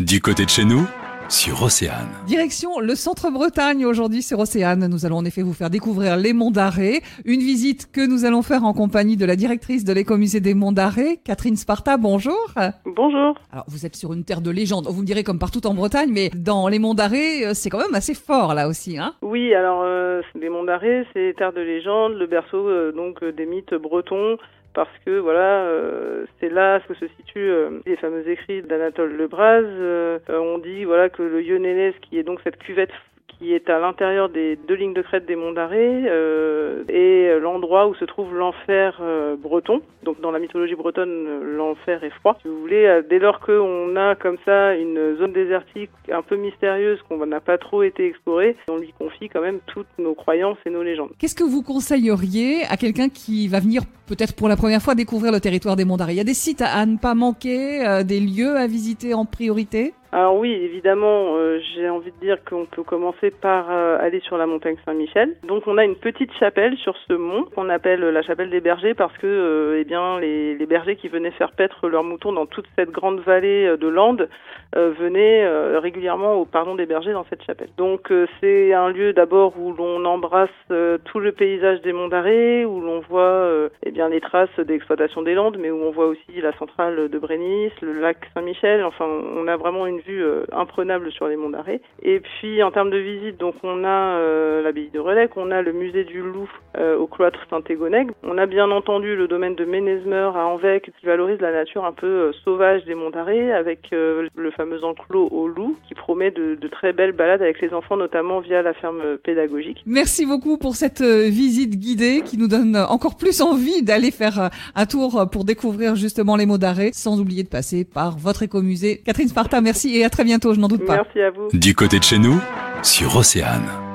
Du côté de chez nous, sur Océane. Direction le centre Bretagne aujourd'hui sur Océane. Nous allons en effet vous faire découvrir les monts d'Arrée. Une visite que nous allons faire en compagnie de la directrice de l'écomusée des monts d'Arrée, Catherine Sparta. Bonjour. Bonjour. Alors vous êtes sur une terre de légende, vous me direz comme partout en Bretagne, mais dans les monts d'Arrée, euh, c'est quand même assez fort là aussi. Hein Oui, alors euh, les monts d'Arrée, c'est terre de légende, le berceau euh, donc euh, des mythes bretons parce que voilà, euh, c'est là que se situent euh, les fameux écrits d'Anatole Lebras. Euh, euh, on dit voilà que le Yonélès, qui est donc cette cuvette qui est à l'intérieur des deux lignes de crête des monts d'Arrée, euh, est l'endroit où se trouve l'enfer euh, breton. Donc dans la mythologie bretonne, l'enfer est froid. Si vous voulez, euh, dès lors qu'on a comme ça une zone désertique un peu mystérieuse qu'on n'a pas trop été explorée, on lui confie quand même toutes nos croyances et nos légendes. Qu'est-ce que vous conseilleriez à quelqu'un qui va venir peut-être pour la première fois découvrir le territoire des monts d'Arrée? Il y a des sites à, ne pas manquer, des lieux à visiter en priorité? Alors oui, évidemment, euh, j'ai envie de dire qu'on peut commencer par euh, aller sur la montagne Saint-Michel. Donc on a une petite chapelle sur ce mont qu'on appelle la chapelle des bergers parce que euh, eh bien les, les bergers qui venaient faire paître leurs moutons dans toute cette grande vallée euh, de Landes euh, venaient euh, régulièrement au pardon des bergers dans cette chapelle. Donc euh, c'est un lieu d'abord où l'on embrasse euh, tout le paysage des monts d'Arrée, où l'on voit euh, eh bien les traces d'exploitation des Landes, mais où on voit aussi la centrale de Brénis, le lac Saint-Michel. Enfin, on a vraiment une vue euh, imprenable sur les monts d'Arrée. Et puis en termes de visite, donc on a euh, l'abbaye de Relec, on a le musée du Loup euh, au cloître Saint-Égonègue. On a bien entendu le domaine de Ménezmeur à Anvec qui valorise la nature un peu euh, sauvage des monts d'Arrée avec le fameux enclos au loup qui promet de, très belles balades avec les enfants, notamment via la ferme pédagogique. Merci beaucoup pour cette visite guidée qui nous donne encore plus envie d'aller faire un tour pour découvrir justement les mots d'arrêt, sans oublier de passer par votre écomusée. Catherine Sparta, merci et à très bientôt, je n'en doute pas. Merci à vous. Du côté de chez nous, sur Océane.